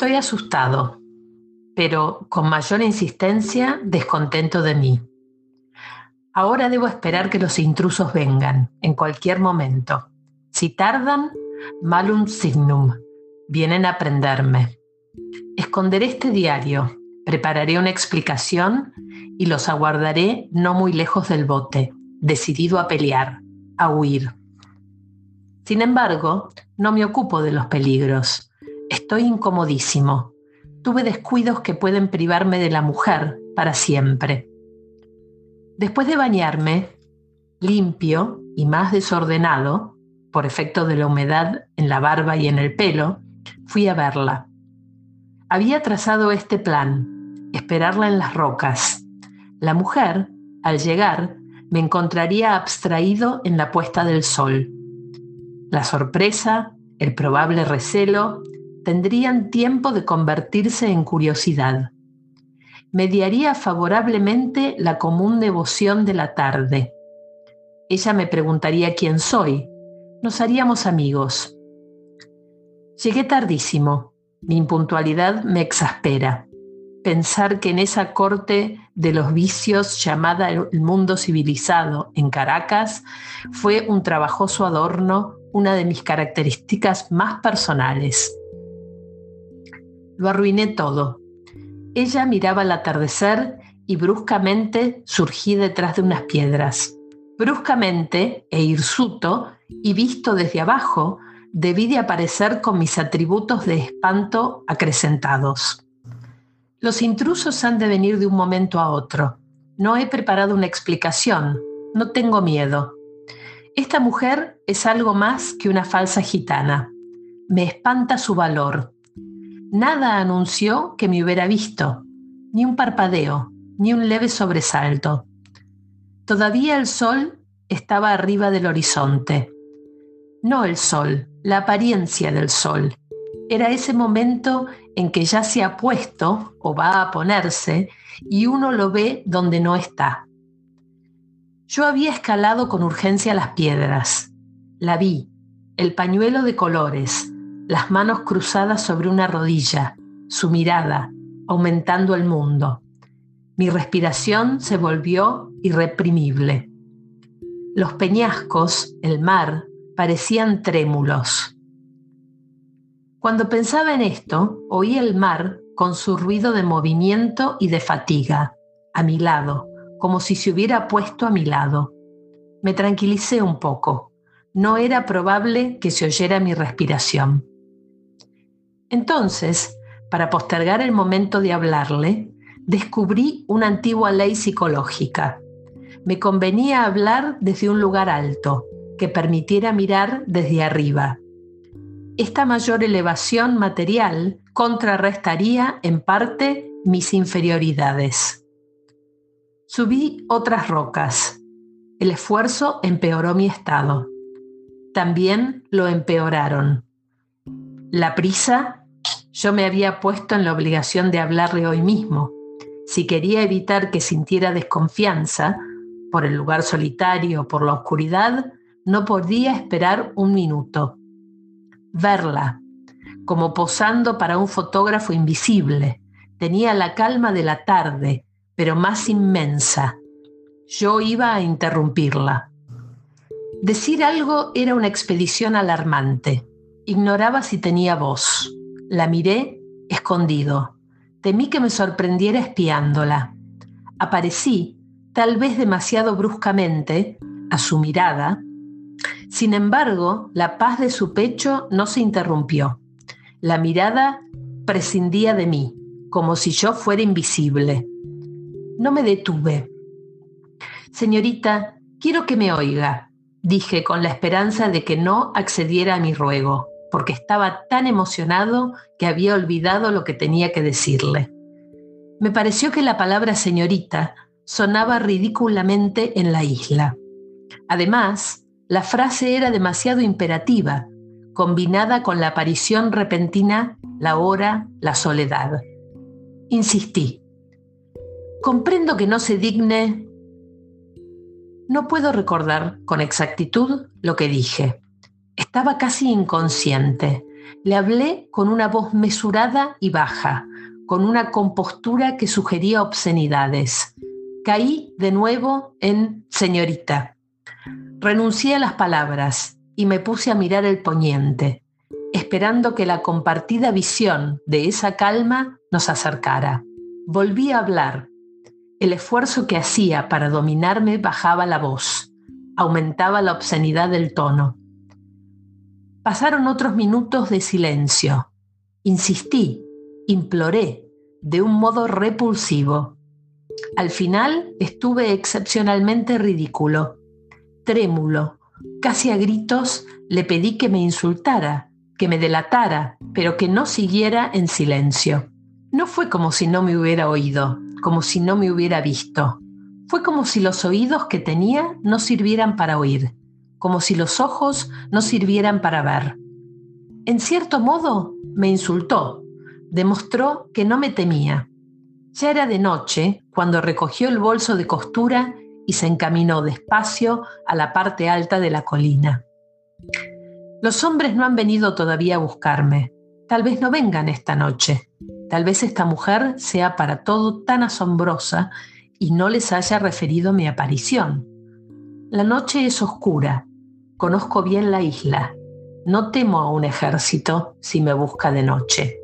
Estoy asustado, pero con mayor insistencia descontento de mí. Ahora debo esperar que los intrusos vengan, en cualquier momento. Si tardan, malum signum, vienen a prenderme. Esconderé este diario, prepararé una explicación y los aguardaré no muy lejos del bote, decidido a pelear, a huir. Sin embargo, no me ocupo de los peligros. Estoy incomodísimo. Tuve descuidos que pueden privarme de la mujer para siempre. Después de bañarme, limpio y más desordenado, por efecto de la humedad en la barba y en el pelo, fui a verla. Había trazado este plan, esperarla en las rocas. La mujer, al llegar, me encontraría abstraído en la puesta del sol. La sorpresa, el probable recelo, tendrían tiempo de convertirse en curiosidad. Mediaría favorablemente la común devoción de la tarde. Ella me preguntaría quién soy. Nos haríamos amigos. Llegué tardísimo. Mi impuntualidad me exaspera. Pensar que en esa corte de los vicios llamada el mundo civilizado en Caracas fue un trabajoso adorno una de mis características más personales. Lo arruiné todo. Ella miraba el atardecer y bruscamente surgí detrás de unas piedras. Bruscamente e hirsuto y visto desde abajo, debí de aparecer con mis atributos de espanto acrecentados. Los intrusos han de venir de un momento a otro. No he preparado una explicación. No tengo miedo. Esta mujer es algo más que una falsa gitana. Me espanta su valor. Nada anunció que me hubiera visto, ni un parpadeo, ni un leve sobresalto. Todavía el sol estaba arriba del horizonte. No el sol, la apariencia del sol. Era ese momento en que ya se ha puesto o va a ponerse y uno lo ve donde no está. Yo había escalado con urgencia las piedras. La vi, el pañuelo de colores, las manos cruzadas sobre una rodilla, su mirada, aumentando el mundo. Mi respiración se volvió irreprimible. Los peñascos, el mar, parecían trémulos. Cuando pensaba en esto, oí el mar con su ruido de movimiento y de fatiga, a mi lado como si se hubiera puesto a mi lado. Me tranquilicé un poco. No era probable que se oyera mi respiración. Entonces, para postergar el momento de hablarle, descubrí una antigua ley psicológica. Me convenía hablar desde un lugar alto, que permitiera mirar desde arriba. Esta mayor elevación material contrarrestaría en parte mis inferioridades. Subí otras rocas. El esfuerzo empeoró mi estado. También lo empeoraron. La prisa, yo me había puesto en la obligación de hablarle hoy mismo. Si quería evitar que sintiera desconfianza por el lugar solitario, por la oscuridad, no podía esperar un minuto. Verla, como posando para un fotógrafo invisible, tenía la calma de la tarde, pero más inmensa. Yo iba a interrumpirla. Decir algo era una expedición alarmante. Ignoraba si tenía voz. La miré escondido. Temí que me sorprendiera espiándola. Aparecí, tal vez demasiado bruscamente, a su mirada. Sin embargo, la paz de su pecho no se interrumpió. La mirada prescindía de mí, como si yo fuera invisible. No me detuve. Señorita, quiero que me oiga, dije con la esperanza de que no accediera a mi ruego, porque estaba tan emocionado que había olvidado lo que tenía que decirle. Me pareció que la palabra señorita sonaba ridículamente en la isla. Además, la frase era demasiado imperativa, combinada con la aparición repentina, la hora, la soledad. Insistí. Comprendo que no se digne... No puedo recordar con exactitud lo que dije. Estaba casi inconsciente. Le hablé con una voz mesurada y baja, con una compostura que sugería obscenidades. Caí de nuevo en señorita. Renuncié a las palabras y me puse a mirar el poniente, esperando que la compartida visión de esa calma nos acercara. Volví a hablar. El esfuerzo que hacía para dominarme bajaba la voz, aumentaba la obscenidad del tono. Pasaron otros minutos de silencio. Insistí, imploré, de un modo repulsivo. Al final estuve excepcionalmente ridículo. Trémulo, casi a gritos, le pedí que me insultara, que me delatara, pero que no siguiera en silencio. No fue como si no me hubiera oído, como si no me hubiera visto. Fue como si los oídos que tenía no sirvieran para oír como si los ojos no sirvieran para ver. En cierto modo, me insultó, demostró que no me temía. Ya era de noche cuando recogió el bolso de costura y se encaminó despacio a la parte alta de la colina. Los hombres no han venido todavía a buscarme. Tal vez no vengan esta noche. Tal vez esta mujer sea para todo tan asombrosa y no les haya referido mi aparición. La noche es oscura Conozco bien la isla. No temo a un ejército si me busca de noche.